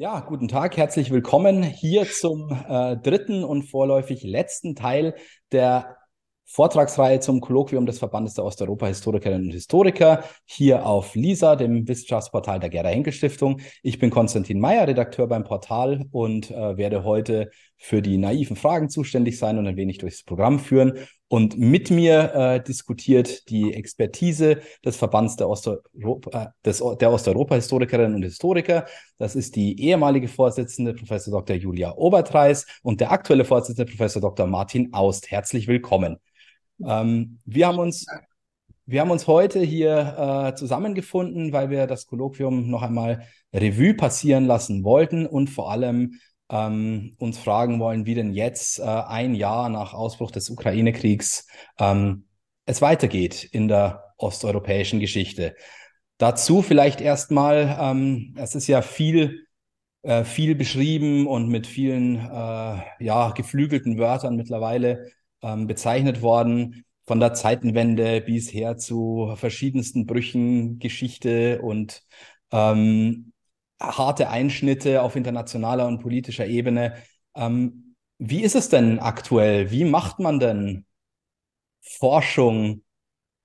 Ja, guten Tag, herzlich willkommen hier zum äh, dritten und vorläufig letzten Teil der Vortragsreihe zum Kolloquium des Verbandes der Osteuropa-Historikerinnen und Historiker hier auf LISA, dem Wissenschaftsportal der Gerda Henkel Stiftung. Ich bin Konstantin Meyer, Redakteur beim Portal und äh, werde heute für die naiven Fragen zuständig sein und ein wenig durchs Programm führen. Und mit mir äh, diskutiert die Expertise des Verbands der, Osteuropa, des, der Osteuropa-Historikerinnen und Historiker. Das ist die ehemalige Vorsitzende Professor Dr. Julia Obertreis und der aktuelle Vorsitzende Professor Dr. Martin Aust. Herzlich willkommen. Ähm, wir, haben uns, wir haben uns heute hier äh, zusammengefunden, weil wir das Kolloquium noch einmal Revue passieren lassen wollten und vor allem ähm, uns fragen wollen, wie denn jetzt äh, ein Jahr nach Ausbruch des Ukraine-Kriegs ähm, es weitergeht in der osteuropäischen Geschichte. Dazu vielleicht erstmal, ähm, es ist ja viel, äh, viel beschrieben und mit vielen äh, ja, geflügelten Wörtern mittlerweile ähm, bezeichnet worden, von der Zeitenwende bisher zu verschiedensten Brüchen, Geschichte und ähm, harte Einschnitte auf internationaler und politischer Ebene. Ähm, wie ist es denn aktuell? Wie macht man denn Forschung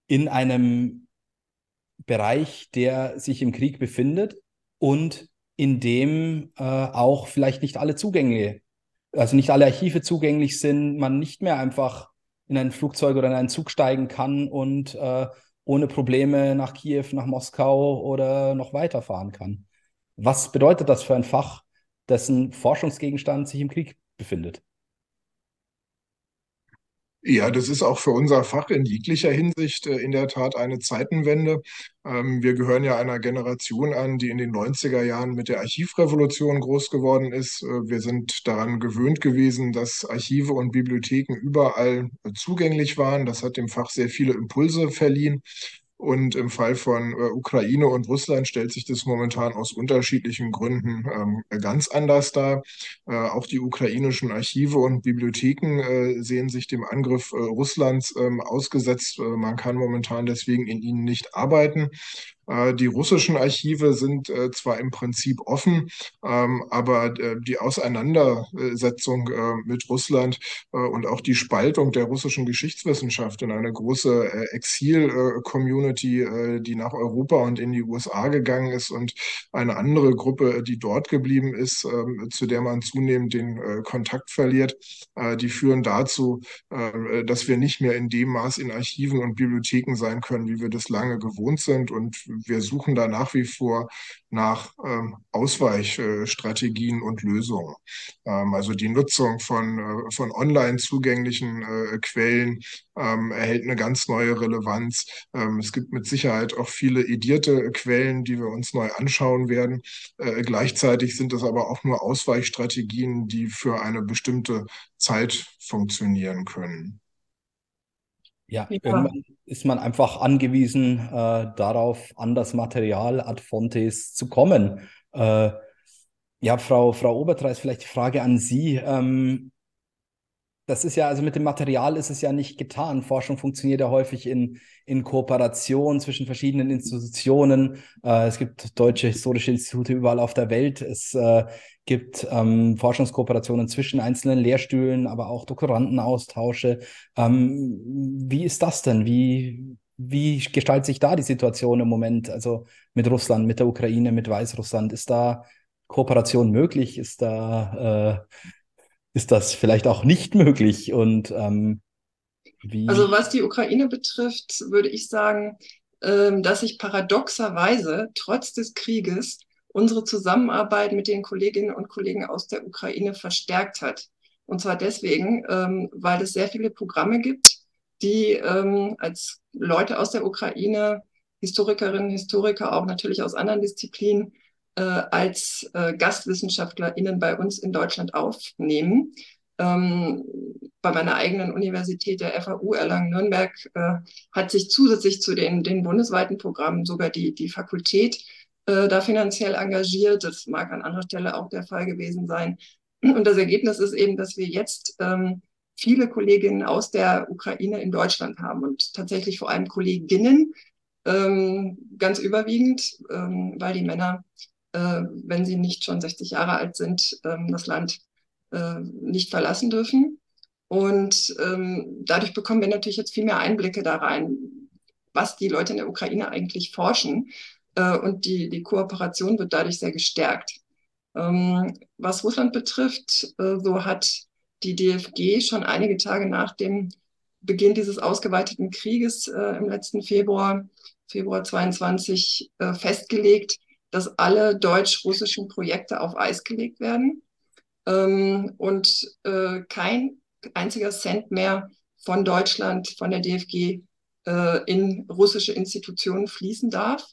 in einem Bereich, der sich im Krieg befindet und in dem äh, auch vielleicht nicht alle Zugänge also nicht alle Archive zugänglich sind, man nicht mehr einfach in ein Flugzeug oder in einen Zug steigen kann und äh, ohne Probleme nach Kiew, nach Moskau oder noch weiterfahren kann. Was bedeutet das für ein Fach, dessen Forschungsgegenstand sich im Krieg befindet? Ja, das ist auch für unser Fach in jeglicher Hinsicht äh, in der Tat eine Zeitenwende. Ähm, wir gehören ja einer Generation an, die in den 90er Jahren mit der Archivrevolution groß geworden ist. Äh, wir sind daran gewöhnt gewesen, dass Archive und Bibliotheken überall äh, zugänglich waren. Das hat dem Fach sehr viele Impulse verliehen. Und im Fall von äh, Ukraine und Russland stellt sich das momentan aus unterschiedlichen Gründen ähm, ganz anders dar. Äh, auch die ukrainischen Archive und Bibliotheken äh, sehen sich dem Angriff äh, Russlands ähm, ausgesetzt. Äh, man kann momentan deswegen in ihnen nicht arbeiten. Äh, die russischen Archive sind äh, zwar im Prinzip offen, ähm, aber äh, die Auseinandersetzung mit Russland und auch die Spaltung der russischen Geschichtswissenschaft in eine große Exil-Community, die nach Europa und in die USA gegangen ist und eine andere Gruppe, die dort geblieben ist, ähm, zu der man zunehmend den Kontakt verliert, die führen dazu, dass wir nicht mehr in dem Maß in Archiven und Bibliotheken sein können, wie wir das lange gewohnt sind und wir suchen da nach wie vor nach ähm, Ausweichstrategien und Lösungen. Ähm, also die Nutzung von, äh, von online zugänglichen äh, Quellen ähm, erhält eine ganz neue Relevanz. Ähm, es gibt mit Sicherheit auch viele edierte Quellen, die wir uns neu anschauen werden. Äh, gleichzeitig sind es aber auch nur Ausweichstrategien, die für eine bestimmte Zeit funktionieren können. Ja, ja, irgendwann ist man einfach angewiesen äh, darauf, an das Material ad fontes zu kommen. Äh, ja, Frau, Frau Obertreis, vielleicht die Frage an Sie. Ähm, das ist ja, also mit dem Material ist es ja nicht getan. Forschung funktioniert ja häufig in, in Kooperation zwischen verschiedenen Institutionen. Äh, es gibt deutsche historische Institute überall auf der Welt. Es äh, gibt ähm, Forschungskooperationen zwischen einzelnen Lehrstühlen, aber auch Doktorandenaustausche. Ähm, wie ist das denn? Wie, wie gestaltet sich da die Situation im Moment? Also mit Russland, mit der Ukraine, mit Weißrussland? Ist da Kooperation möglich? Ist da äh, ist das vielleicht auch nicht möglich? Und ähm, wie? Also was die Ukraine betrifft, würde ich sagen, ähm, dass sich paradoxerweise trotz des Krieges unsere Zusammenarbeit mit den Kolleginnen und Kollegen aus der Ukraine verstärkt hat. Und zwar deswegen, ähm, weil es sehr viele Programme gibt, die ähm, als Leute aus der Ukraine, Historikerinnen, Historiker, auch natürlich aus anderen Disziplinen, äh, als äh, GastwissenschaftlerInnen bei uns in Deutschland aufnehmen. Ähm, bei meiner eigenen Universität, der FAU Erlangen-Nürnberg, äh, hat sich zusätzlich zu den, den bundesweiten Programmen sogar die, die Fakultät äh, da finanziell engagiert. Das mag an anderer Stelle auch der Fall gewesen sein. Und das Ergebnis ist eben, dass wir jetzt ähm, viele Kolleginnen aus der Ukraine in Deutschland haben und tatsächlich vor allem Kolleginnen, ähm, ganz überwiegend, ähm, weil die Männer wenn sie nicht schon 60 Jahre alt sind, ähm, das Land äh, nicht verlassen dürfen. Und ähm, dadurch bekommen wir natürlich jetzt viel mehr Einblicke da rein, was die Leute in der Ukraine eigentlich forschen. Äh, und die, die Kooperation wird dadurch sehr gestärkt. Ähm, was Russland betrifft, äh, so hat die DFG schon einige Tage nach dem Beginn dieses ausgeweiteten Krieges äh, im letzten Februar, Februar 22, äh, festgelegt, dass alle deutsch-russischen Projekte auf Eis gelegt werden ähm, und äh, kein einziger Cent mehr von Deutschland, von der DFG äh, in russische Institutionen fließen darf.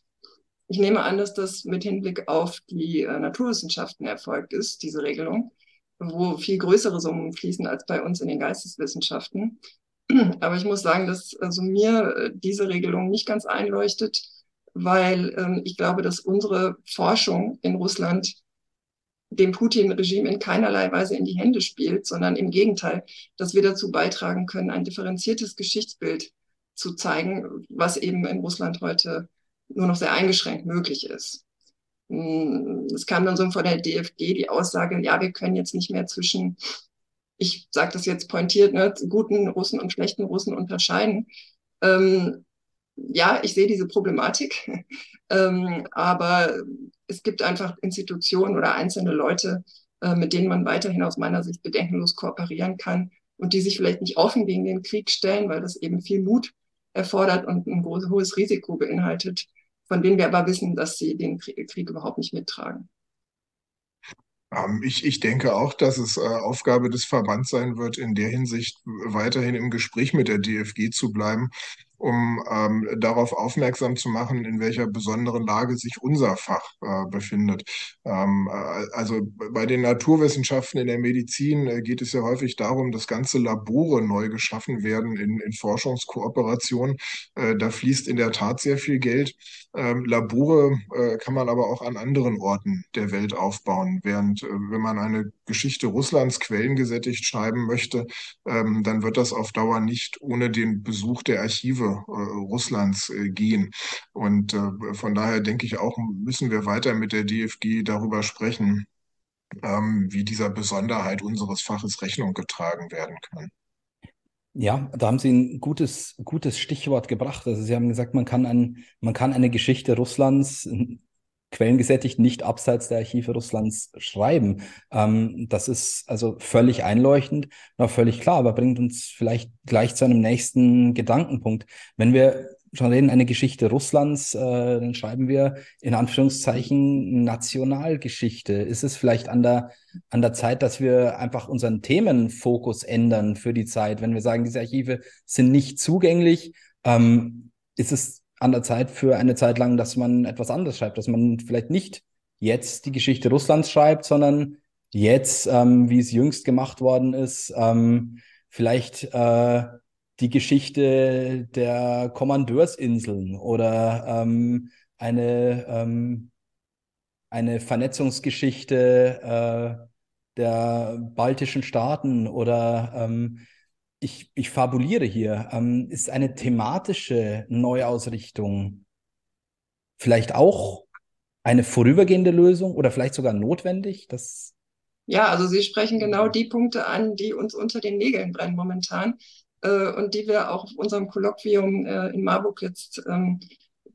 Ich nehme an, dass das mit Hinblick auf die äh, Naturwissenschaften erfolgt ist, diese Regelung, wo viel größere Summen fließen als bei uns in den Geisteswissenschaften. Aber ich muss sagen, dass also mir äh, diese Regelung nicht ganz einleuchtet, weil ähm, ich glaube, dass unsere Forschung in Russland dem Putin-Regime in keinerlei Weise in die Hände spielt, sondern im Gegenteil, dass wir dazu beitragen können, ein differenziertes Geschichtsbild zu zeigen, was eben in Russland heute nur noch sehr eingeschränkt möglich ist. Hm, es kam dann so von der DFG die Aussage, ja, wir können jetzt nicht mehr zwischen, ich sage das jetzt pointiert, ne, guten Russen und schlechten Russen unterscheiden. Ähm, ja, ich sehe diese Problematik, ähm, aber es gibt einfach Institutionen oder einzelne Leute, äh, mit denen man weiterhin aus meiner Sicht bedenkenlos kooperieren kann und die sich vielleicht nicht offen gegen den Krieg stellen, weil das eben viel Mut erfordert und ein großes, hohes Risiko beinhaltet, von denen wir aber wissen, dass sie den Krieg überhaupt nicht mittragen. Ähm, ich, ich denke auch, dass es äh, Aufgabe des Verbands sein wird, in der Hinsicht weiterhin im Gespräch mit der DFG zu bleiben um ähm, darauf aufmerksam zu machen, in welcher besonderen Lage sich unser Fach äh, befindet. Ähm, äh, also bei den Naturwissenschaften in der Medizin äh, geht es ja häufig darum, dass ganze Labore neu geschaffen werden in, in Forschungskooperation. Äh, da fließt in der Tat sehr viel Geld. Ähm, Labore äh, kann man aber auch an anderen Orten der Welt aufbauen, während äh, wenn man eine Geschichte Russlands quellengesättigt schreiben möchte, ähm, dann wird das auf Dauer nicht ohne den Besuch der Archive äh, Russlands äh, gehen. Und äh, von daher denke ich auch, müssen wir weiter mit der DFG darüber sprechen, ähm, wie dieser Besonderheit unseres Faches Rechnung getragen werden kann. Ja, da haben Sie ein gutes, gutes Stichwort gebracht. Also Sie haben gesagt, man kann, ein, man kann eine Geschichte Russlands quellengesättigt nicht abseits der Archive Russlands schreiben. Ähm, das ist also völlig einleuchtend, noch völlig klar, aber bringt uns vielleicht gleich zu einem nächsten Gedankenpunkt. Wenn wir schon reden, eine Geschichte Russlands, äh, dann schreiben wir in Anführungszeichen Nationalgeschichte. Ist es vielleicht an der, an der Zeit, dass wir einfach unseren Themenfokus ändern für die Zeit? Wenn wir sagen, diese Archive sind nicht zugänglich, ähm, ist es an der Zeit für eine Zeit lang, dass man etwas anderes schreibt, dass man vielleicht nicht jetzt die Geschichte Russlands schreibt, sondern jetzt, ähm, wie es jüngst gemacht worden ist, ähm, vielleicht äh, die Geschichte der Kommandeursinseln oder ähm, eine, ähm, eine Vernetzungsgeschichte äh, der baltischen Staaten oder ähm, ich, ich fabuliere hier, ähm, ist eine thematische Neuausrichtung vielleicht auch eine vorübergehende Lösung oder vielleicht sogar notwendig? Das ja, also Sie sprechen genau die Punkte an, die uns unter den Nägeln brennen momentan äh, und die wir auch auf unserem Kolloquium äh, in Marburg jetzt ähm,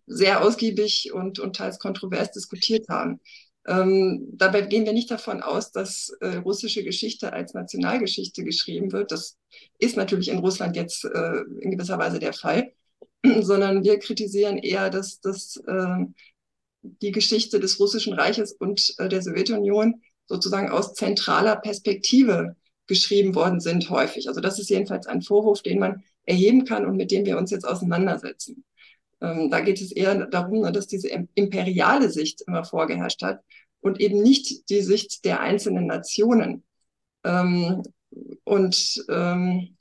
sehr ausgiebig und, und teils kontrovers diskutiert haben. Ähm, dabei gehen wir nicht davon aus, dass äh, russische Geschichte als Nationalgeschichte geschrieben wird. Das ist natürlich in Russland jetzt äh, in gewisser Weise der Fall, sondern wir kritisieren eher, dass, dass äh, die Geschichte des Russischen Reiches und äh, der Sowjetunion sozusagen aus zentraler Perspektive geschrieben worden sind, häufig. Also das ist jedenfalls ein Vorwurf, den man erheben kann und mit dem wir uns jetzt auseinandersetzen. Ähm, da geht es eher darum, dass diese imperiale Sicht immer vorgeherrscht hat und eben nicht die Sicht der einzelnen Nationen. Ähm, und ähm,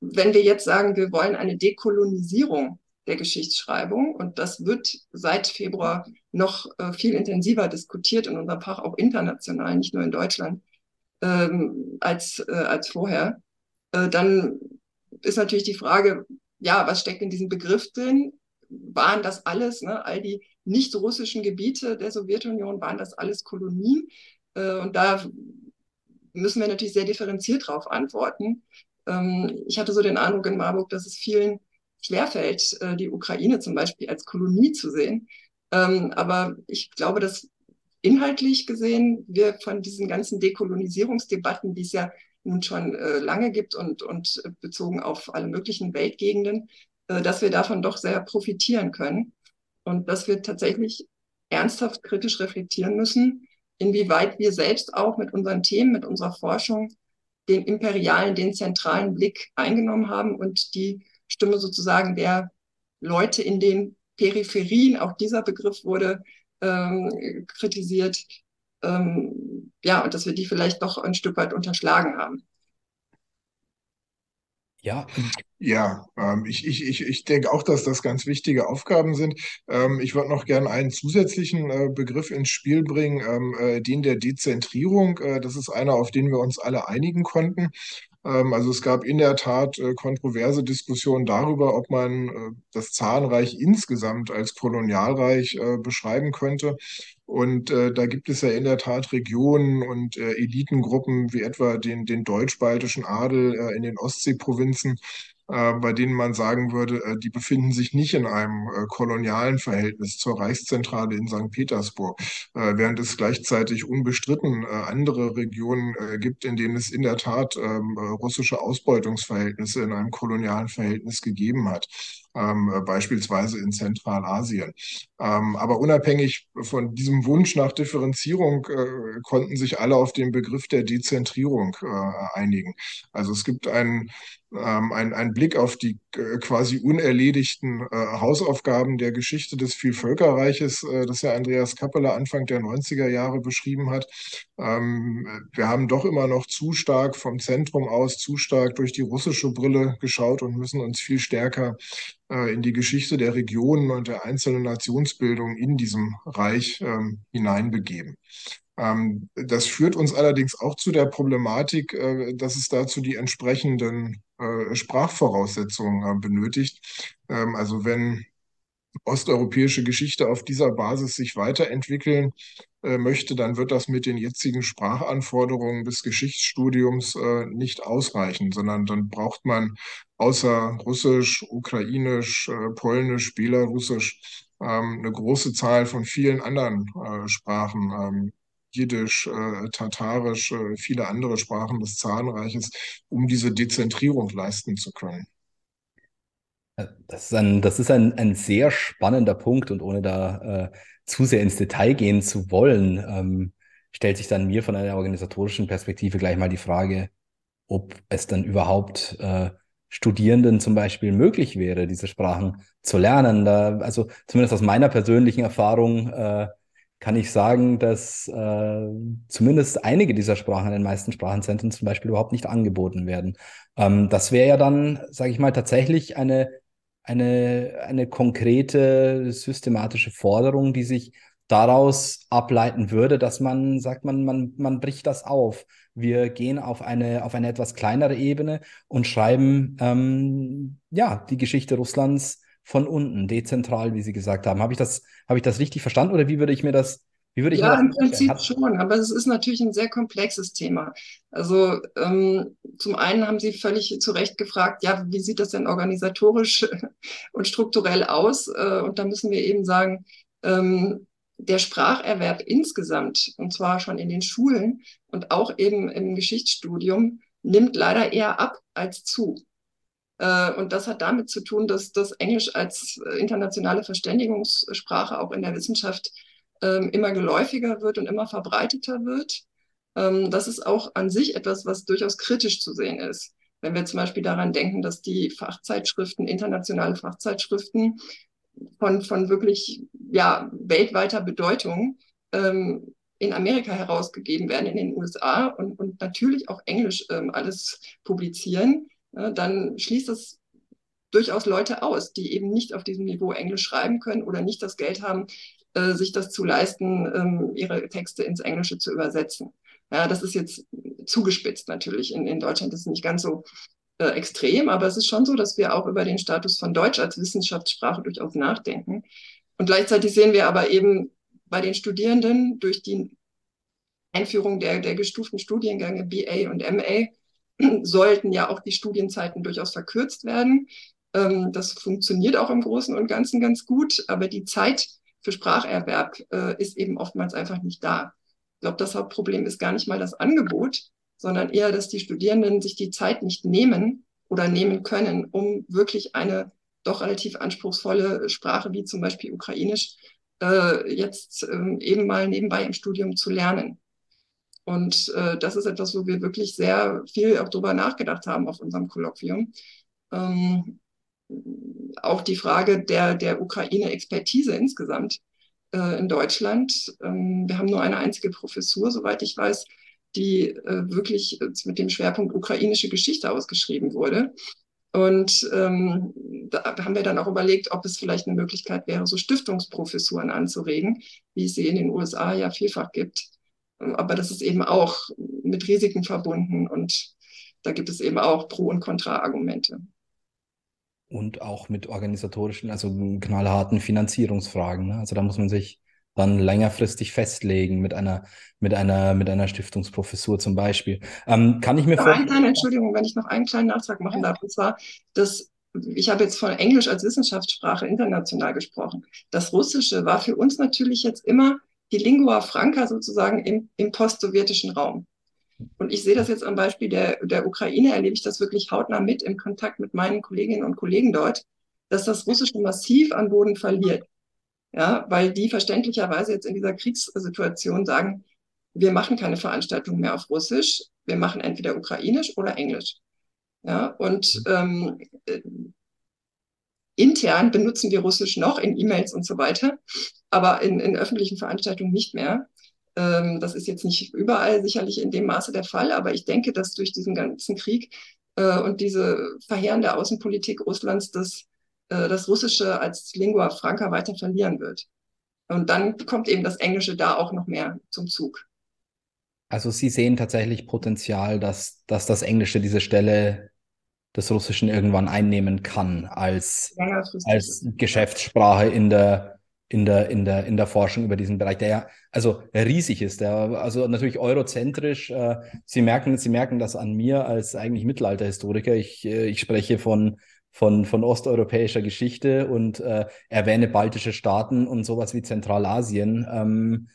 wenn wir jetzt sagen, wir wollen eine Dekolonisierung der Geschichtsschreibung, und das wird seit Februar noch äh, viel intensiver diskutiert in unserem Fach, auch international, nicht nur in Deutschland, ähm, als, äh, als vorher, äh, dann ist natürlich die Frage, ja, was steckt in diesem Begriff drin? Waren das alles, ne, all die nicht russischen Gebiete der Sowjetunion, waren das alles Kolonien. Äh, und da müssen wir natürlich sehr differenziert darauf antworten. Ähm, ich hatte so den Eindruck in Marburg, dass es vielen schwerfällt, äh, die Ukraine zum Beispiel als Kolonie zu sehen. Ähm, aber ich glaube, dass inhaltlich gesehen wir von diesen ganzen Dekolonisierungsdebatten, die es ja nun schon äh, lange gibt und, und bezogen auf alle möglichen Weltgegenden, äh, dass wir davon doch sehr profitieren können und dass wir tatsächlich ernsthaft kritisch reflektieren müssen, inwieweit wir selbst auch mit unseren Themen, mit unserer Forschung den imperialen, den zentralen Blick eingenommen haben und die Stimme sozusagen der Leute in den Peripherien, auch dieser Begriff wurde ähm, kritisiert, ähm, ja, und dass wir die vielleicht doch ein Stück weit unterschlagen haben. Ja. Ja, ähm, ich, ich, ich, ich denke auch, dass das ganz wichtige Aufgaben sind. Ähm, ich würde noch gerne einen zusätzlichen äh, Begriff ins Spiel bringen, ähm, äh, den der Dezentrierung. Äh, das ist einer, auf den wir uns alle einigen konnten. Ähm, also es gab in der Tat äh, kontroverse Diskussionen darüber, ob man äh, das Zarenreich insgesamt als Kolonialreich äh, beschreiben könnte. Und da gibt es ja in der Tat Regionen und Elitengruppen wie etwa den, den deutsch-baltischen Adel in den Ostseeprovinzen, bei denen man sagen würde, äh, die befinden sich nicht in einem äh, kolonialen Verhältnis zur Reichszentrale in St. Petersburg, während es gleichzeitig unbestritten andere Regionen gibt, in denen es in der Tat ähm, russische Ausbeutungsverhältnisse in einem kolonialen Verhältnis gegeben hat ähm, beispielsweise in Zentralasien. Ähm, aber unabhängig von diesem Wunsch nach Differenzierung äh, konnten sich alle auf den Begriff der Dezentrierung äh, einigen. Also es gibt einen ähm, ein, ein Blick auf die äh, quasi unerledigten äh, Hausaufgaben der Geschichte des Vielvölkerreiches, äh, das ja Andreas Kappeler Anfang der 90er Jahre beschrieben hat. Ähm, wir haben doch immer noch zu stark vom Zentrum aus, zu stark durch die russische Brille geschaut und müssen uns viel stärker in die Geschichte der Regionen und der einzelnen Nationsbildung in diesem Reich ähm, hineinbegeben. Ähm, das führt uns allerdings auch zu der Problematik, äh, dass es dazu die entsprechenden äh, Sprachvoraussetzungen benötigt. Ähm, also wenn osteuropäische Geschichte auf dieser Basis sich weiterentwickeln möchte, dann wird das mit den jetzigen Sprachanforderungen des Geschichtsstudiums nicht ausreichen, sondern dann braucht man außer Russisch, Ukrainisch, äh, Polnisch, Belarusisch ähm, eine große Zahl von vielen anderen äh, Sprachen, ähm, Jiddisch, äh, Tatarisch, äh, viele andere Sprachen des Zarenreiches, um diese Dezentrierung leisten zu können. Das ist ein, das ist ein, ein sehr spannender Punkt und ohne da äh, zu sehr ins Detail gehen zu wollen, ähm, stellt sich dann mir von einer organisatorischen Perspektive gleich mal die Frage, ob es dann überhaupt äh, Studierenden zum Beispiel möglich wäre, diese Sprachen zu lernen. Da, also zumindest aus meiner persönlichen Erfahrung äh, kann ich sagen, dass äh, zumindest einige dieser Sprachen in den meisten Sprachenzentren zum Beispiel überhaupt nicht angeboten werden. Ähm, das wäre ja dann, sage ich mal, tatsächlich eine, eine, eine konkrete systematische Forderung, die sich daraus ableiten würde, dass man sagt, man, man, man bricht das auf. Wir gehen auf eine, auf eine etwas kleinere Ebene und schreiben ähm, ja die Geschichte Russlands von unten, dezentral, wie Sie gesagt haben. Habe ich das, habe ich das richtig verstanden oder wie würde ich mir das, wie würde ich ja, im Prinzip Hat schon, aber es ist natürlich ein sehr komplexes Thema. Also ähm, zum einen haben Sie völlig zu Recht gefragt, ja, wie sieht das denn organisatorisch und strukturell aus? Äh, und da müssen wir eben sagen, ähm, der Spracherwerb insgesamt, und zwar schon in den Schulen und auch eben im Geschichtsstudium, nimmt leider eher ab als zu. Äh, und das hat damit zu tun, dass das Englisch als internationale Verständigungssprache auch in der Wissenschaft ähm, immer geläufiger wird und immer verbreiteter wird. Ähm, das ist auch an sich etwas, was durchaus kritisch zu sehen ist. Wenn wir zum Beispiel daran denken, dass die Fachzeitschriften, internationale Fachzeitschriften von, von wirklich ja, weltweiter Bedeutung ähm, in Amerika herausgegeben werden, in den USA und, und natürlich auch Englisch ähm, alles publizieren, äh, dann schließt das durchaus Leute aus, die eben nicht auf diesem Niveau Englisch schreiben können oder nicht das Geld haben, äh, sich das zu leisten, ähm, ihre Texte ins Englische zu übersetzen. Ja, das ist jetzt zugespitzt natürlich. In, in Deutschland ist es nicht ganz so äh, extrem, aber es ist schon so, dass wir auch über den Status von Deutsch als Wissenschaftssprache durchaus nachdenken. Und gleichzeitig sehen wir aber eben bei den Studierenden durch die Einführung der, der gestuften Studiengänge BA und MA sollten ja auch die Studienzeiten durchaus verkürzt werden. Ähm, das funktioniert auch im Großen und Ganzen ganz gut, aber die Zeit für Spracherwerb äh, ist eben oftmals einfach nicht da. Ich glaube, das Hauptproblem ist gar nicht mal das Angebot, sondern eher, dass die Studierenden sich die Zeit nicht nehmen oder nehmen können, um wirklich eine doch relativ anspruchsvolle Sprache wie zum Beispiel Ukrainisch äh, jetzt äh, eben mal nebenbei im Studium zu lernen. Und äh, das ist etwas, wo wir wirklich sehr viel auch drüber nachgedacht haben auf unserem Kolloquium. Ähm, auch die Frage der, der Ukraine-Expertise insgesamt äh, in Deutschland. Ähm, wir haben nur eine einzige Professur, soweit ich weiß, die äh, wirklich mit dem Schwerpunkt ukrainische Geschichte ausgeschrieben wurde. Und ähm, da haben wir dann auch überlegt, ob es vielleicht eine Möglichkeit wäre, so Stiftungsprofessuren anzuregen, wie es sie in den USA ja vielfach gibt. Aber das ist eben auch mit Risiken verbunden und da gibt es eben auch Pro- und Kontra-Argumente. Und auch mit organisatorischen, also knallharten Finanzierungsfragen. Ne? Also da muss man sich dann längerfristig festlegen mit einer, mit einer, mit einer Stiftungsprofessur zum Beispiel. Ähm, kann ich mir vorstellen? Entschuldigung, wenn ich noch einen kleinen Nachtrag machen darf. Und zwar, dass ich habe jetzt von Englisch als Wissenschaftssprache international gesprochen. Das Russische war für uns natürlich jetzt immer die Lingua Franca sozusagen im, im post-sowjetischen Raum. Und ich sehe das jetzt am Beispiel der, der Ukraine, erlebe ich das wirklich hautnah mit im Kontakt mit meinen Kolleginnen und Kollegen dort, dass das Russische massiv an Boden verliert. Ja, weil die verständlicherweise jetzt in dieser Kriegssituation sagen, wir machen keine Veranstaltung mehr auf Russisch, wir machen entweder Ukrainisch oder Englisch. Ja, und ähm, intern benutzen wir Russisch noch in E-Mails und so weiter, aber in, in öffentlichen Veranstaltungen nicht mehr. Ähm, das ist jetzt nicht überall sicherlich in dem Maße der Fall, aber ich denke, dass durch diesen ganzen Krieg äh, und diese verheerende Außenpolitik Russlands das, äh, das Russische als Lingua Franca weiter verlieren wird. Und dann kommt eben das Englische da auch noch mehr zum Zug. Also Sie sehen tatsächlich Potenzial, dass, dass das Englische diese Stelle des Russischen irgendwann einnehmen kann als, als Geschäftssprache in der, in der, in der, in der Forschung über diesen Bereich, der ja also riesig ist, der also natürlich eurozentrisch. Äh, Sie merken, Sie merken das an mir als eigentlich Mittelalterhistoriker. Ich, äh, ich spreche von von, von osteuropäischer Geschichte und äh, erwähne baltische Staaten und sowas wie Zentralasien. Ähm,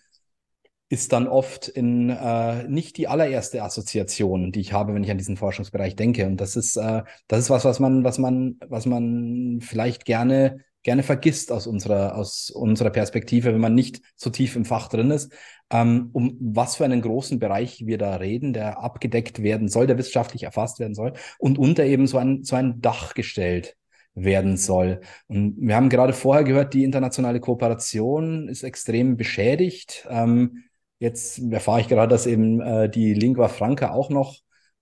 ist dann oft in äh, nicht die allererste Assoziation, die ich habe, wenn ich an diesen Forschungsbereich denke. Und das ist, äh, das ist was, was man, was man, was man vielleicht gerne, gerne vergisst aus unserer, aus unserer Perspektive, wenn man nicht so tief im Fach drin ist. Ähm, um was für einen großen Bereich wir da reden, der abgedeckt werden soll, der wissenschaftlich erfasst werden soll und unter eben so ein, so ein Dach gestellt werden soll. Und wir haben gerade vorher gehört, die internationale Kooperation ist extrem beschädigt. Ähm, Jetzt erfahre ich gerade, dass eben äh, die Lingua Franca auch noch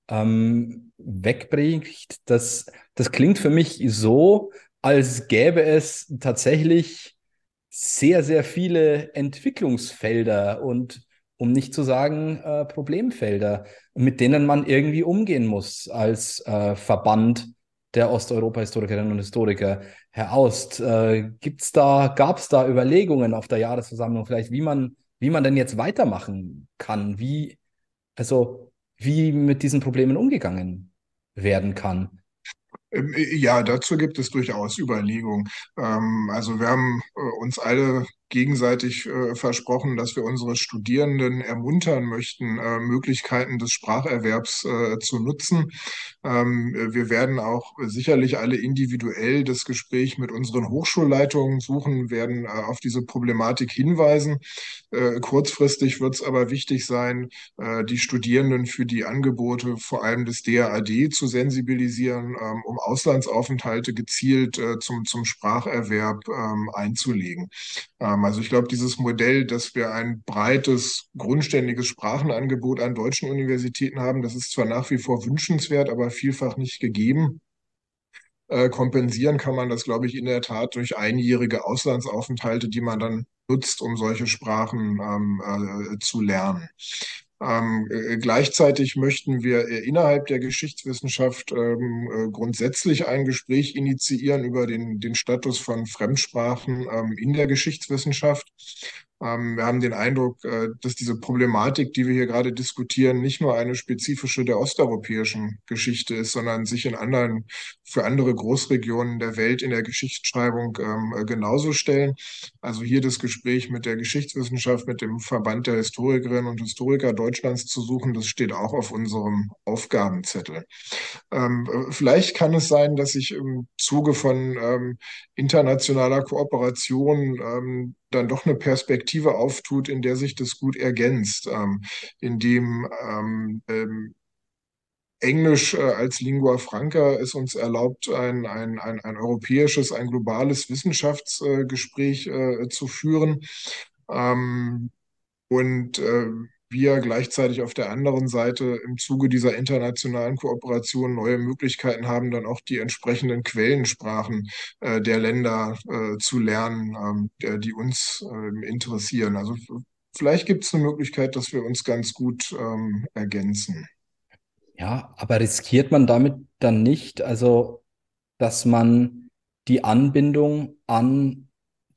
ähm, wegbricht. Das, das klingt für mich so, als gäbe es tatsächlich sehr, sehr viele Entwicklungsfelder und um nicht zu sagen äh, Problemfelder, mit denen man irgendwie umgehen muss als äh, Verband der Osteuropa-Historikerinnen und Historiker. Herr Aust, äh, gibt's da, gab es da Überlegungen auf der Jahresversammlung vielleicht, wie man wie man denn jetzt weitermachen kann, wie, also, wie mit diesen Problemen umgegangen werden kann. Ähm, ja, dazu gibt es durchaus Überlegungen. Ähm, also wir haben äh, uns alle gegenseitig äh, versprochen, dass wir unsere Studierenden ermuntern möchten, äh, Möglichkeiten des Spracherwerbs äh, zu nutzen. Ähm, wir werden auch sicherlich alle individuell das Gespräch mit unseren Hochschulleitungen suchen, werden äh, auf diese Problematik hinweisen. Äh, kurzfristig wird es aber wichtig sein, äh, die Studierenden für die Angebote vor allem des DAAD zu sensibilisieren, ähm, um Auslandsaufenthalte gezielt zum, zum Spracherwerb ähm, einzulegen. Ähm, haben. Also ich glaube, dieses Modell, dass wir ein breites, grundständiges Sprachenangebot an deutschen Universitäten haben, das ist zwar nach wie vor wünschenswert, aber vielfach nicht gegeben. Äh, kompensieren kann man das, glaube ich, in der Tat durch einjährige Auslandsaufenthalte, die man dann nutzt, um solche Sprachen ähm, äh, zu lernen. Ähm, äh, gleichzeitig möchten wir innerhalb der Geschichtswissenschaft ähm, äh, grundsätzlich ein Gespräch initiieren über den, den Status von Fremdsprachen ähm, in der Geschichtswissenschaft. Ähm, wir haben den Eindruck, äh, dass diese Problematik, die wir hier gerade diskutieren, nicht nur eine spezifische der osteuropäischen Geschichte ist, sondern sich in anderen, für andere Großregionen der Welt in der Geschichtsschreibung ähm, genauso stellen. Also hier das Gespräch mit der Geschichtswissenschaft, mit dem Verband der Historikerinnen und Historiker Deutschlands zu suchen, das steht auch auf unserem Aufgabenzettel. Ähm, vielleicht kann es sein, dass sich im Zuge von internationaler Kooperation dann doch eine Perspektive auftut, in der sich das gut ergänzt, ähm, in dem ähm, ähm, Englisch äh, als Lingua Franca es uns erlaubt, ein, ein, ein, ein europäisches, ein globales Wissenschaftsgespräch äh, äh, zu führen. Ähm, und äh, wir gleichzeitig auf der anderen Seite im Zuge dieser internationalen Kooperation neue Möglichkeiten haben, dann auch die entsprechenden Quellensprachen äh, der Länder äh, zu lernen, ähm, die uns äh, interessieren. Also vielleicht gibt es eine Möglichkeit, dass wir uns ganz gut ähm, ergänzen. Ja, aber riskiert man damit dann nicht, also dass man die Anbindung an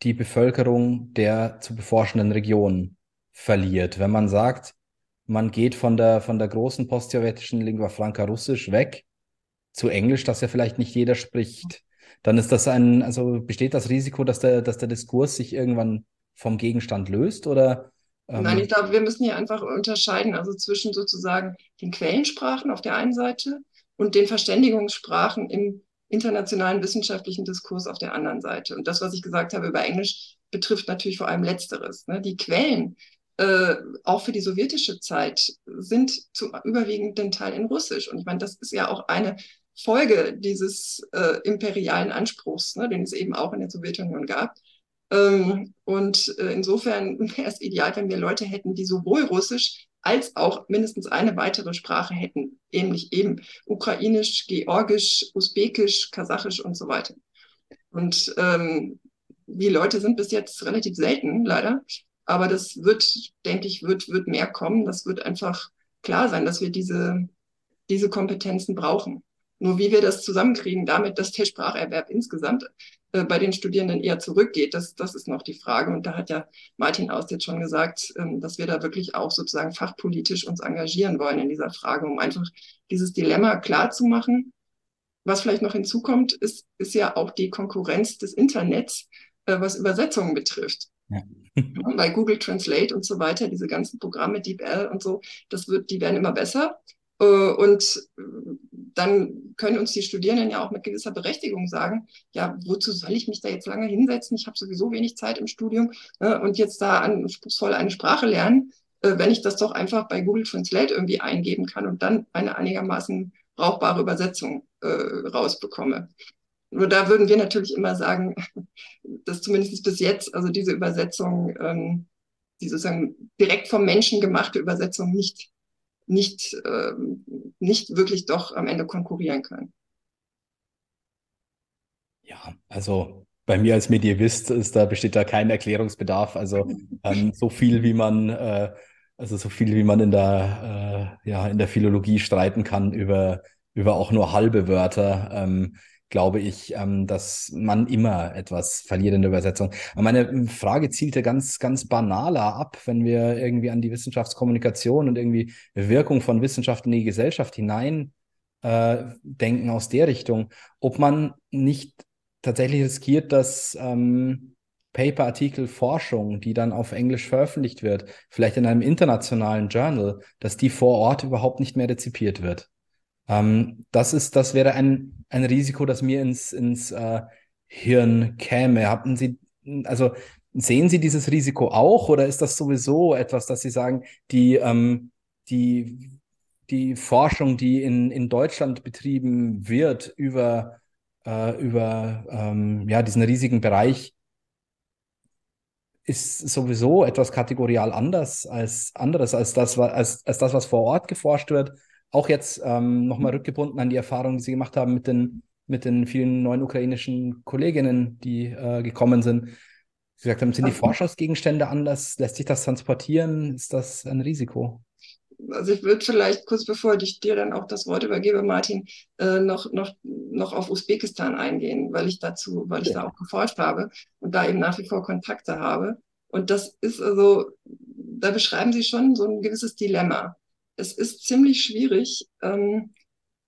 die Bevölkerung der zu beforschenden Regionen verliert. Wenn man sagt, man geht von der, von der großen postsowjetischen Lingua Franca Russisch weg zu Englisch, das ja vielleicht nicht jeder spricht, dann ist das ein, also besteht das Risiko, dass der, dass der Diskurs sich irgendwann vom Gegenstand löst oder? Ähm Nein, ich glaube, wir müssen hier einfach unterscheiden, also zwischen sozusagen den Quellensprachen auf der einen Seite und den Verständigungssprachen im internationalen wissenschaftlichen Diskurs auf der anderen Seite. Und das, was ich gesagt habe über Englisch, betrifft natürlich vor allem Letzteres. Ne? Die Quellen, äh, auch für die sowjetische Zeit sind zum überwiegenden Teil in Russisch. Und ich meine, das ist ja auch eine Folge dieses äh, imperialen Anspruchs, ne, den es eben auch in der Sowjetunion gab. Ähm, und äh, insofern wäre es ideal, wenn wir Leute hätten, die sowohl Russisch als auch mindestens eine weitere Sprache hätten, ähnlich eben Ukrainisch, Georgisch, Usbekisch, Kasachisch und so weiter. Und ähm, die Leute sind bis jetzt relativ selten, leider. Aber das wird, denke ich, wird, wird mehr kommen. Das wird einfach klar sein, dass wir diese, diese Kompetenzen brauchen. Nur wie wir das zusammenkriegen, damit, dass der Spracherwerb insgesamt äh, bei den Studierenden eher zurückgeht, das, das ist noch die Frage. Und da hat ja Martin Aust jetzt schon gesagt, ähm, dass wir da wirklich auch sozusagen fachpolitisch uns engagieren wollen in dieser Frage, um einfach dieses Dilemma klar zu machen. Was vielleicht noch hinzukommt, ist, ist ja auch die Konkurrenz des Internets, äh, was Übersetzungen betrifft. Ja. Bei Google Translate und so weiter, diese ganzen Programme, DeepL und so, das wird, die werden immer besser. Äh, und dann können uns die Studierenden ja auch mit gewisser Berechtigung sagen, ja, wozu soll ich mich da jetzt lange hinsetzen? Ich habe sowieso wenig Zeit im Studium ne, und jetzt da anspruchsvoll eine Sprache lernen, äh, wenn ich das doch einfach bei Google Translate irgendwie eingeben kann und dann eine einigermaßen brauchbare Übersetzung äh, rausbekomme. Nur da würden wir natürlich immer sagen, dass zumindest bis jetzt, also diese Übersetzung, ähm, die sozusagen direkt vom Menschen gemachte Übersetzung nicht, nicht, ähm, nicht wirklich doch am Ende konkurrieren können. Ja, also bei mir als Medievist ist da besteht da kein Erklärungsbedarf. Also ähm, so viel wie man äh, also so viel wie man in der äh, ja in der Philologie streiten kann über über auch nur halbe Wörter. Ähm, glaube ich, ähm, dass man immer etwas verliert in der Übersetzung. Aber meine ähm, Frage zielte ganz, ganz banaler ab, wenn wir irgendwie an die Wissenschaftskommunikation und irgendwie Wirkung von Wissenschaft in die Gesellschaft hinein äh, denken aus der Richtung, ob man nicht tatsächlich riskiert, dass ähm, Paper-Artikel, Forschung, die dann auf Englisch veröffentlicht wird, vielleicht in einem internationalen Journal, dass die vor Ort überhaupt nicht mehr rezipiert wird. Ähm, das ist, das wäre ein, ein Risiko, das mir ins, ins äh, Hirn käme. Hatten Sie, also sehen Sie dieses Risiko auch oder ist das sowieso etwas, dass Sie sagen, die, ähm, die, die Forschung, die in, in Deutschland betrieben wird über, äh, über ähm, ja, diesen riesigen Bereich, ist sowieso etwas kategorial anders als anderes als das, als, als das, was vor Ort geforscht wird auch jetzt ähm, nochmal rückgebunden an die Erfahrung, die Sie gemacht haben mit den, mit den vielen neuen ukrainischen Kolleginnen, die äh, gekommen sind. Sie gesagt haben, sind die Forschungsgegenstände anders? Lässt sich das transportieren? Ist das ein Risiko? also ich würde vielleicht kurz bevor ich dir dann auch das Wort übergebe, Martin, äh, noch, noch, noch auf Usbekistan eingehen, weil ich dazu, weil ich ja. da auch geforscht habe und da eben nach wie vor Kontakte habe. Und das ist also, da beschreiben sie schon so ein gewisses Dilemma. Es ist ziemlich schwierig, ähm,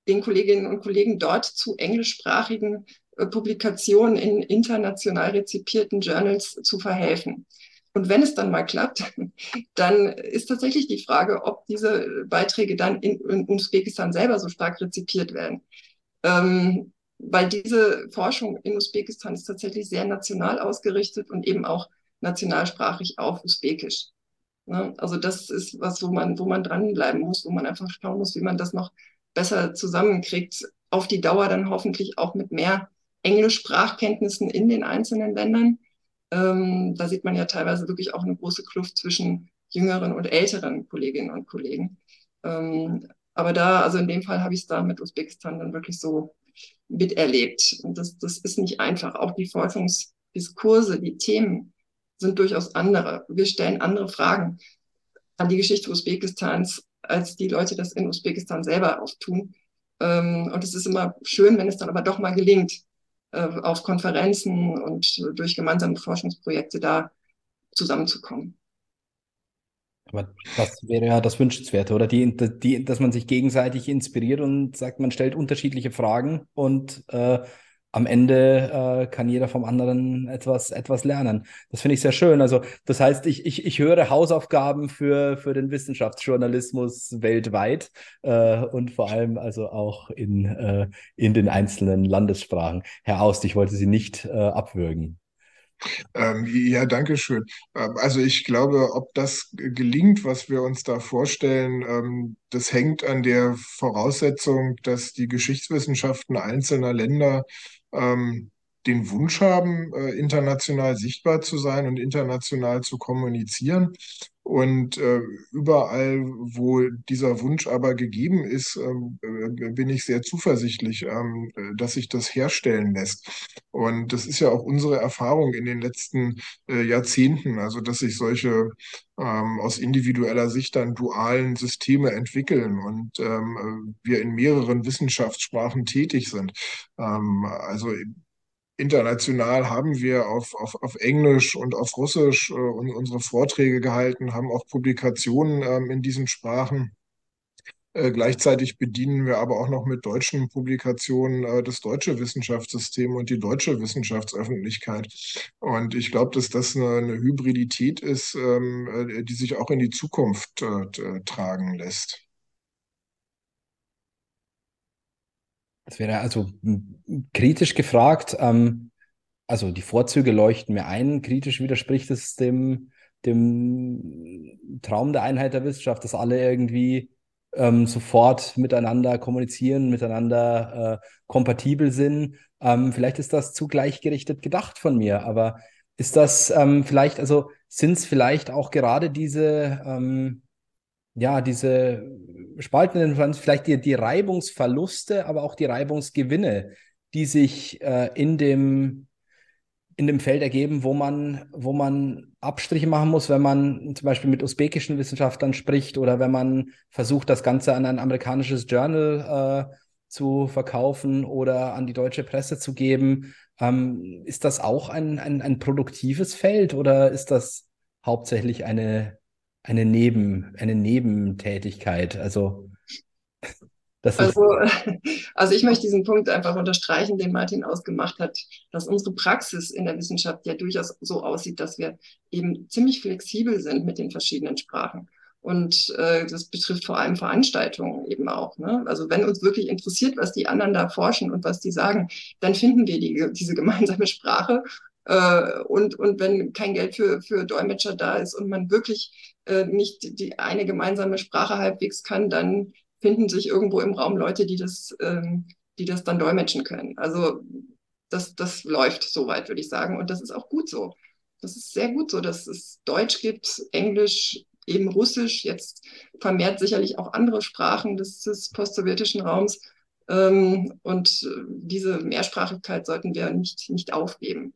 den Kolleginnen und Kollegen dort zu englischsprachigen äh, Publikationen in international rezipierten Journals zu verhelfen. Und wenn es dann mal klappt, dann ist tatsächlich die Frage, ob diese Beiträge dann in, in Usbekistan selber so stark rezipiert werden. Ähm, weil diese Forschung in Usbekistan ist tatsächlich sehr national ausgerichtet und eben auch nationalsprachig auf Usbekisch. Ne? Also das ist was, wo man, wo man dranbleiben muss, wo man einfach schauen muss, wie man das noch besser zusammenkriegt, auf die Dauer dann hoffentlich auch mit mehr Englischsprachkenntnissen in den einzelnen Ländern. Ähm, da sieht man ja teilweise wirklich auch eine große Kluft zwischen jüngeren und älteren Kolleginnen und Kollegen. Ähm, aber da, also in dem Fall habe ich es da mit Usbekistan dann wirklich so miterlebt. Und das, das ist nicht einfach. Auch die Forschungsdiskurse, die Themen sind durchaus andere. Wir stellen andere Fragen an die Geschichte Usbekistans, als die Leute das in Usbekistan selber oft tun. Ähm, und es ist immer schön, wenn es dann aber doch mal gelingt, äh, auf Konferenzen und durch gemeinsame Forschungsprojekte da zusammenzukommen. Aber das wäre ja das Wünschenswerte, oder? Die, die, dass man sich gegenseitig inspiriert und sagt, man stellt unterschiedliche Fragen und äh, am Ende äh, kann jeder vom anderen etwas, etwas lernen. Das finde ich sehr schön. Also, das heißt, ich, ich, ich höre Hausaufgaben für, für den Wissenschaftsjournalismus weltweit äh, und vor allem also auch in, äh, in den einzelnen Landessprachen. Herr Aust, ich wollte Sie nicht äh, abwürgen. Ähm, ja, danke schön. Ähm, also ich glaube, ob das gelingt, was wir uns da vorstellen, ähm, das hängt an der Voraussetzung, dass die Geschichtswissenschaften einzelner Länder ähm, den Wunsch haben, äh, international sichtbar zu sein und international zu kommunizieren. Und äh, überall, wo dieser Wunsch aber gegeben ist, ähm, äh, bin ich sehr zuversichtlich, ähm, dass sich das herstellen lässt. Und das ist ja auch unsere Erfahrung in den letzten Jahrzehnten, also dass sich solche ähm, aus individueller Sicht dann dualen Systeme entwickeln und wir in mehreren Wissenschaftssprachen tätig sind. Also international haben wir auf, auf, auf Englisch und auf Russisch äh, unsere Vorträge gehalten, haben auch Publikationen ähm, in diesen Sprachen. Äh, gleichzeitig bedienen wir aber auch noch mit deutschen Publikationen äh, das deutsche Wissenschaftssystem und die deutsche Wissenschaftsöffentlichkeit. Und ich glaube, dass das eine, eine Hybridität ist, ähm, äh, die sich auch in die Zukunft äh, tragen lässt. Das wäre also kritisch gefragt. Ähm, also die Vorzüge leuchten mir ein. Kritisch widerspricht es dem, dem Traum der Einheit der Wissenschaft, dass alle irgendwie ähm, sofort miteinander kommunizieren, miteinander äh, kompatibel sind. Ähm, vielleicht ist das zu gleichgerichtet gedacht von mir, aber ist das ähm, vielleicht, also sind es vielleicht auch gerade diese, ähm, ja, diese spaltenden Pflanzen, vielleicht die, die Reibungsverluste, aber auch die Reibungsgewinne, die sich äh, in dem in dem Feld ergeben, wo man, wo man Abstriche machen muss, wenn man zum Beispiel mit usbekischen Wissenschaftlern spricht oder wenn man versucht, das Ganze an ein amerikanisches Journal äh, zu verkaufen oder an die deutsche Presse zu geben. Ähm, ist das auch ein, ein, ein produktives Feld oder ist das hauptsächlich eine, eine, Neben, eine Nebentätigkeit? Also also, also ich möchte diesen Punkt einfach unterstreichen, den Martin ausgemacht hat, dass unsere Praxis in der Wissenschaft ja durchaus so aussieht, dass wir eben ziemlich flexibel sind mit den verschiedenen Sprachen. Und äh, das betrifft vor allem Veranstaltungen eben auch. Ne? Also wenn uns wirklich interessiert, was die anderen da forschen und was die sagen, dann finden wir die, diese gemeinsame Sprache. Äh, und, und wenn kein Geld für, für Dolmetscher da ist und man wirklich äh, nicht die eine gemeinsame Sprache halbwegs kann, dann finden sich irgendwo im Raum Leute, die das, ähm, die das dann dolmetschen können. Also das, das läuft soweit, würde ich sagen. Und das ist auch gut so. Das ist sehr gut so, dass es Deutsch gibt, Englisch, eben Russisch, jetzt vermehrt sicherlich auch andere Sprachen des, des postsowjetischen Raums. Ähm, und diese Mehrsprachigkeit sollten wir nicht, nicht aufgeben.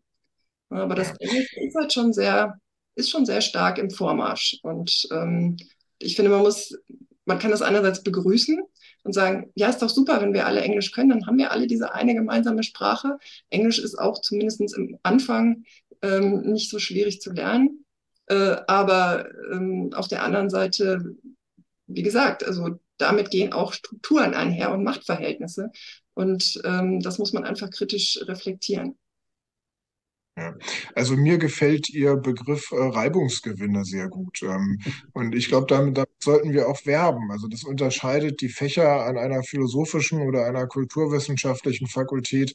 Aber das Englisch ist halt schon sehr, ist schon sehr stark im Vormarsch. Und ähm, ich finde, man muss man kann das einerseits begrüßen und sagen, ja, ist doch super, wenn wir alle Englisch können, dann haben wir alle diese eine gemeinsame Sprache. Englisch ist auch zumindest im Anfang ähm, nicht so schwierig zu lernen. Äh, aber ähm, auf der anderen Seite, wie gesagt, also damit gehen auch Strukturen einher und Machtverhältnisse. Und ähm, das muss man einfach kritisch reflektieren. Ja. Also mir gefällt Ihr Begriff äh, Reibungsgewinne sehr gut. Ähm, und ich glaube, damit, damit, sollten wir auch werben. Also das unterscheidet die Fächer an einer philosophischen oder einer kulturwissenschaftlichen Fakultät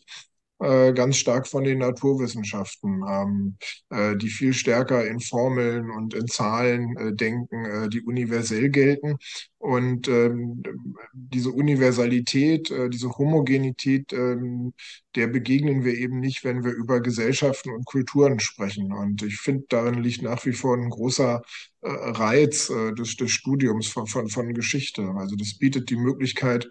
äh, ganz stark von den Naturwissenschaften, ähm, äh, die viel stärker in Formeln und in Zahlen äh, denken, äh, die universell gelten. Und ähm, diese Universalität, äh, diese Homogenität, ähm, der begegnen wir eben nicht, wenn wir über Gesellschaften und Kulturen sprechen. Und ich finde, darin liegt nach wie vor ein großer Reiz des, des Studiums von, von, von Geschichte. Also das bietet die Möglichkeit,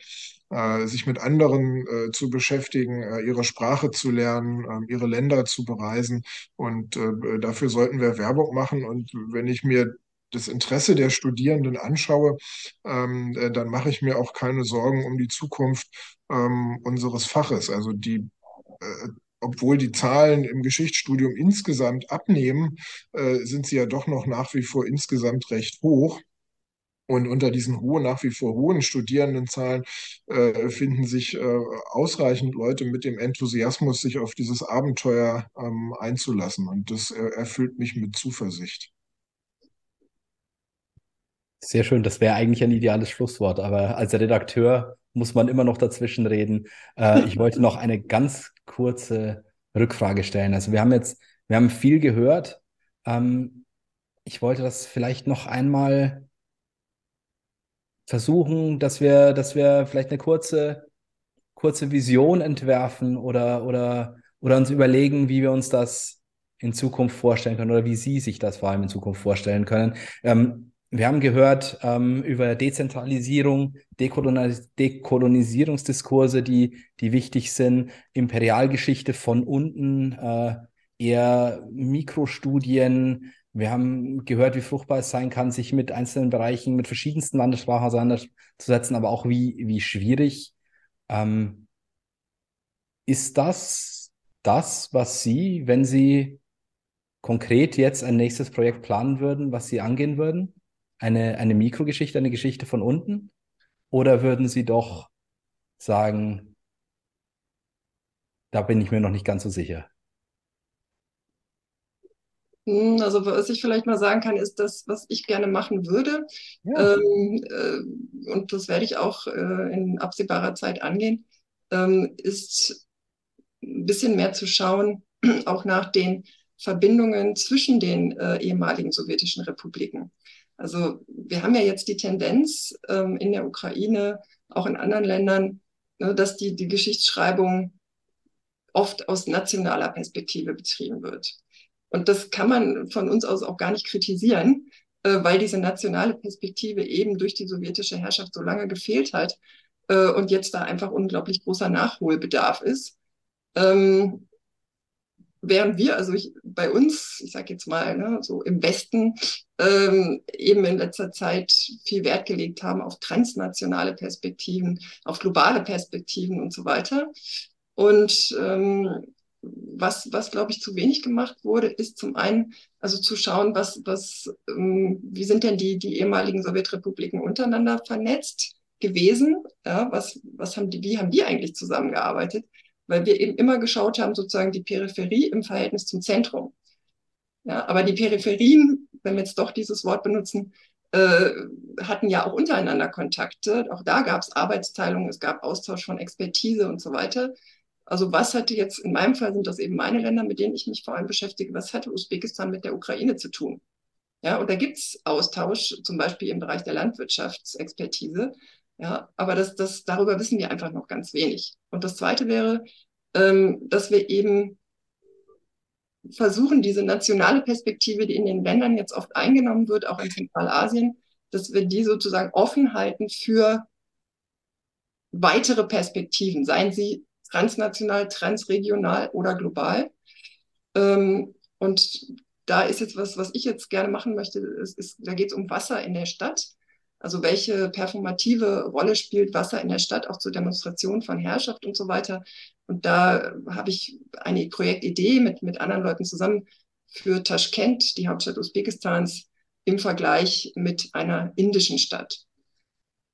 sich mit anderen äh, zu beschäftigen, äh, ihre Sprache zu lernen, ähm, ihre Länder zu bereisen. Und dafür sollten wir Werbung machen. Und wenn ich mir das Interesse der Studierenden anschaue, ähm, dann mache ich mir auch keine Sorgen um die Zukunft ähm, unseres Faches. Also die obwohl die Zahlen im Geschichtsstudium insgesamt abnehmen, sind sie ja doch noch nach wie vor insgesamt recht hoch. Und unter diesen hohen, nach wie vor hohen Studierendenzahlen äh, finden sich äh, ausreichend Leute mit dem Enthusiasmus, sich auf dieses Abenteuer ähm, einzulassen. Und das äh, erfüllt mich mit Zuversicht. Sehr schön, das wäre eigentlich ein ideales Schlusswort, aber als Redakteur muss man immer noch dazwischen reden. Äh, ich wollte noch eine ganz kurze Rückfrage stellen. Also wir haben jetzt, wir haben viel gehört. Ähm, ich wollte das vielleicht noch einmal versuchen, dass wir, dass wir vielleicht eine kurze, kurze Vision entwerfen oder, oder, oder uns überlegen, wie wir uns das in Zukunft vorstellen können oder wie Sie sich das vor allem in Zukunft vorstellen können. Ähm, wir haben gehört ähm, über Dezentralisierung, Dekolonis Dekolonisierungsdiskurse, die, die wichtig sind, Imperialgeschichte von unten, äh, eher Mikrostudien, wir haben gehört, wie fruchtbar es sein kann, sich mit einzelnen Bereichen, mit verschiedensten Landessprachen auseinanderzusetzen, aber auch wie, wie schwierig. Ähm, ist das das, was Sie, wenn Sie konkret jetzt ein nächstes Projekt planen würden, was Sie angehen würden? Eine, eine Mikrogeschichte, eine Geschichte von unten? Oder würden Sie doch sagen, da bin ich mir noch nicht ganz so sicher? Hm, also was ich vielleicht mal sagen kann, ist das, was ich gerne machen würde. Ja. Ähm, äh, und das werde ich auch äh, in absehbarer Zeit angehen, ähm, ist ein bisschen mehr zu schauen, auch nach den Verbindungen zwischen den äh, ehemaligen sowjetischen Republiken. Also wir haben ja jetzt die Tendenz ähm, in der Ukraine, auch in anderen Ländern, ne, dass die, die Geschichtsschreibung oft aus nationaler Perspektive betrieben wird. Und das kann man von uns aus auch gar nicht kritisieren, äh, weil diese nationale Perspektive eben durch die sowjetische Herrschaft so lange gefehlt hat äh, und jetzt da einfach unglaublich großer Nachholbedarf ist. Ähm, während wir, also ich, bei uns, ich sage jetzt mal, ne, so im Westen, ähm, eben in letzter Zeit viel Wert gelegt haben auf transnationale Perspektiven, auf globale Perspektiven und so weiter. Und ähm, was, was glaube ich, zu wenig gemacht wurde, ist zum einen, also zu schauen, was, was, ähm, wie sind denn die, die ehemaligen Sowjetrepubliken untereinander vernetzt gewesen? Ja, was, was haben die, wie haben die eigentlich zusammengearbeitet? Weil wir eben immer geschaut haben, sozusagen die Peripherie im Verhältnis zum Zentrum. Ja, aber die Peripherien, wenn wir jetzt doch dieses Wort benutzen, äh, hatten ja auch untereinander Kontakte. Auch da gab es Arbeitsteilung, es gab Austausch von Expertise und so weiter. Also was hatte jetzt, in meinem Fall sind das eben meine Länder, mit denen ich mich vor allem beschäftige, was hatte Usbekistan mit der Ukraine zu tun? Ja, und da gibt es Austausch, zum Beispiel im Bereich der Landwirtschaftsexpertise. Ja, aber das, das, darüber wissen wir einfach noch ganz wenig. Und das Zweite wäre, ähm, dass wir eben versuchen, diese nationale Perspektive, die in den Ländern jetzt oft eingenommen wird, auch in Zentralasien, dass wir die sozusagen offen halten für weitere Perspektiven, seien sie transnational, transregional oder global. Ähm, und da ist jetzt was, was ich jetzt gerne machen möchte, ist, ist da geht es um Wasser in der Stadt. Also welche performative Rolle spielt Wasser in der Stadt auch zur Demonstration von Herrschaft und so weiter. Und da habe ich eine Projektidee mit, mit anderen Leuten zusammen für Taschkent, die Hauptstadt Usbekistans, im Vergleich mit einer indischen Stadt.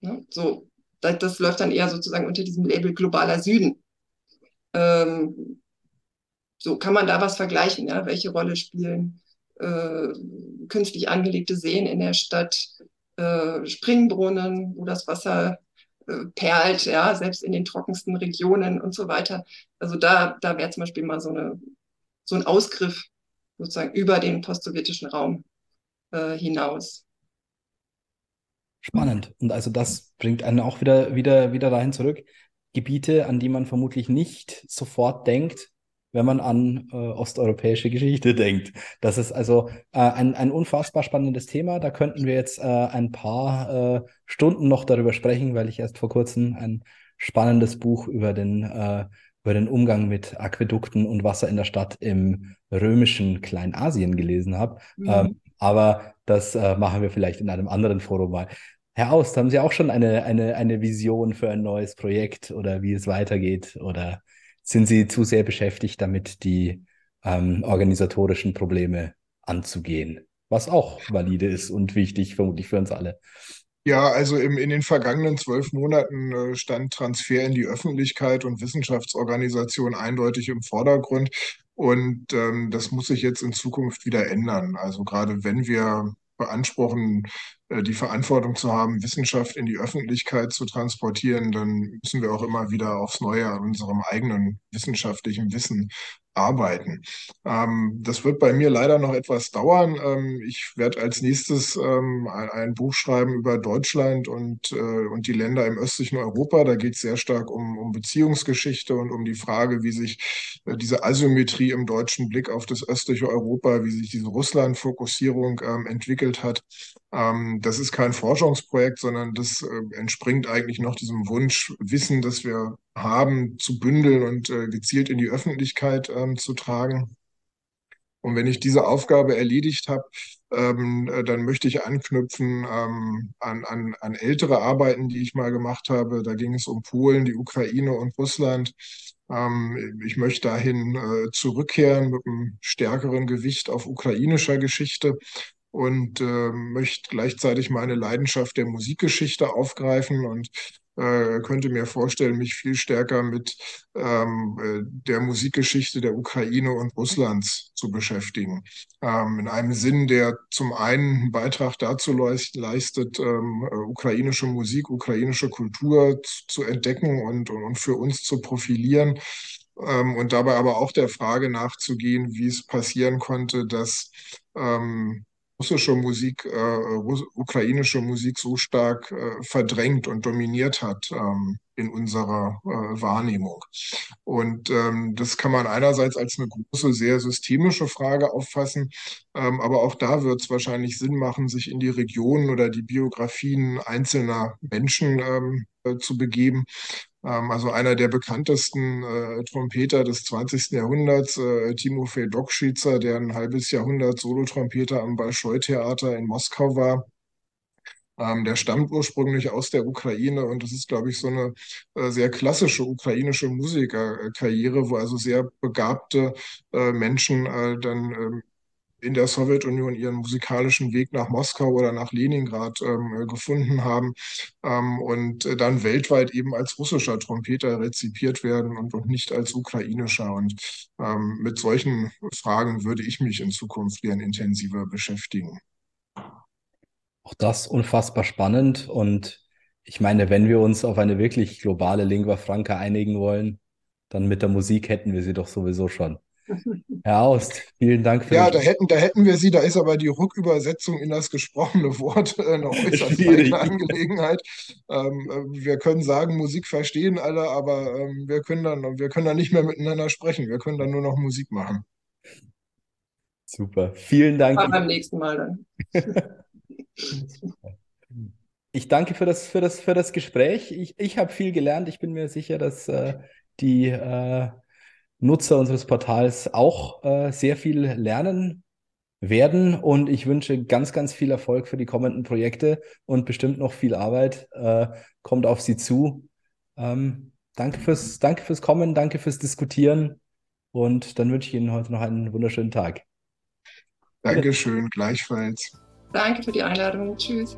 Ja, so, das, das, läuft dann eher sozusagen unter diesem Label globaler Süden. Ähm, so kann man da was vergleichen, ja? welche Rolle spielen äh, künstlich angelegte Seen in der Stadt, äh, Springbrunnen, wo das Wasser äh, perlt, ja, selbst in den trockensten Regionen und so weiter. Also da, da wäre zum Beispiel mal so, eine, so ein Ausgriff sozusagen über den postsowjetischen Raum äh, hinaus. Spannend. Und also das bringt einen auch wieder, wieder, wieder dahin zurück. Gebiete, an die man vermutlich nicht sofort denkt, wenn man an äh, osteuropäische Geschichte denkt. Das ist also äh, ein, ein unfassbar spannendes Thema. Da könnten wir jetzt äh, ein paar äh, Stunden noch darüber sprechen, weil ich erst vor kurzem ein spannendes Buch über den, äh, über den Umgang mit Aquädukten und Wasser in der Stadt im römischen Kleinasien gelesen habe. Mhm. Ähm, aber das äh, machen wir vielleicht in einem anderen Forum mal. Herr Aust, haben Sie auch schon eine, eine, eine Vision für ein neues Projekt oder wie es weitergeht? Oder sind Sie zu sehr beschäftigt damit, die ähm, organisatorischen Probleme anzugehen? Was auch valide ist und wichtig, vermutlich für uns alle. Ja, also im, in den vergangenen zwölf Monaten äh, stand Transfer in die Öffentlichkeit und Wissenschaftsorganisation eindeutig im Vordergrund. Und ähm, das muss sich jetzt in Zukunft wieder ändern. Also gerade wenn wir beanspruchen, äh, die Verantwortung zu haben, Wissenschaft in die Öffentlichkeit zu transportieren, dann müssen wir auch immer wieder aufs Neue an unserem eigenen wissenschaftlichen Wissen arbeiten. Ähm, das wird bei mir leider noch etwas dauern. Ähm, ich werde als nächstes ähm, ein, ein, Buch schreiben über Deutschland und, äh, und die Länder im östlichen Europa. Da geht es sehr stark um, um Beziehungsgeschichte und um die Frage, wie sich äh, diese Asymmetrie im deutschen Blick auf das östliche Europa, wie sich diese Russland-Fokussierung ähm, entwickelt hat. Ähm, das ist kein Forschungsprojekt, sondern das äh, entspringt eigentlich noch diesem Wunsch, Wissen, das wir haben, zu bündeln und äh, gezielt in die Öffentlichkeit ähm, zu tragen. Und wenn ich diese Aufgabe erledigt habe, ähm, äh, dann möchte ich anknüpfen ähm, an, an, an ältere Arbeiten, die ich mal gemacht habe. Da ging es um Polen, die Ukraine und Russland. Ähm, ich möchte dahin äh, zurückkehren mit einem stärkeren Gewicht auf ukrainischer Geschichte und äh, möchte gleichzeitig meine Leidenschaft der Musikgeschichte aufgreifen und äh, könnte mir vorstellen, mich viel stärker mit ähm, äh, der Musikgeschichte der Ukraine und Russlands zu beschäftigen. Ähm, in einem Sinn, der zum einen einen Beitrag dazu leistet, ähm, äh, ukrainische Musik, ukrainische Kultur zu, zu entdecken und, und für uns zu profilieren ähm, und dabei aber auch der Frage nachzugehen, wie es passieren konnte, dass ähm, russische Musik, äh, ukrainische Musik so stark äh, verdrängt und dominiert hat ähm, in unserer äh, Wahrnehmung. Und ähm, das kann man einerseits als eine große, sehr systemische Frage auffassen, ähm, aber auch da wird es wahrscheinlich Sinn machen, sich in die Regionen oder die Biografien einzelner Menschen ähm, äh, zu begeben also einer der bekanntesten äh, Trompeter des 20. Jahrhunderts, äh, Timofei Dokschitzer, der ein halbes Jahrhundert Solotrompeter am Bolschoi-Theater in Moskau war. Ähm, der stammt ursprünglich aus der Ukraine und das ist, glaube ich, so eine äh, sehr klassische ukrainische Musikerkarriere, wo also sehr begabte äh, Menschen äh, dann ähm, in der Sowjetunion ihren musikalischen Weg nach Moskau oder nach Leningrad ähm, gefunden haben ähm, und äh, dann weltweit eben als russischer Trompeter rezipiert werden und, und nicht als ukrainischer. Und ähm, mit solchen Fragen würde ich mich in Zukunft gern intensiver beschäftigen. Auch das unfassbar spannend und ich meine, wenn wir uns auf eine wirklich globale Lingua Franca einigen wollen, dann mit der Musik hätten wir sie doch sowieso schon. Herr Aust, vielen Dank für Ja, da hätten, da hätten wir Sie, da ist aber die Rückübersetzung in das gesprochene Wort äh, eine äußerst eigene Angelegenheit. Ähm, äh, wir können sagen, Musik verstehen alle, aber ähm, wir, können dann, wir können dann nicht mehr miteinander sprechen. Wir können dann nur noch Musik machen. Super, vielen Dank. Mal beim nächsten Mal dann. ich danke für das, für das, für das Gespräch. Ich, ich habe viel gelernt. Ich bin mir sicher, dass äh, die äh, Nutzer unseres Portals auch äh, sehr viel lernen werden. Und ich wünsche ganz, ganz viel Erfolg für die kommenden Projekte und bestimmt noch viel Arbeit. Äh, kommt auf Sie zu. Ähm, danke, fürs, danke fürs Kommen, danke fürs Diskutieren. Und dann wünsche ich Ihnen heute noch einen wunderschönen Tag. Dankeschön, gleichfalls. Danke für die Einladung. Tschüss.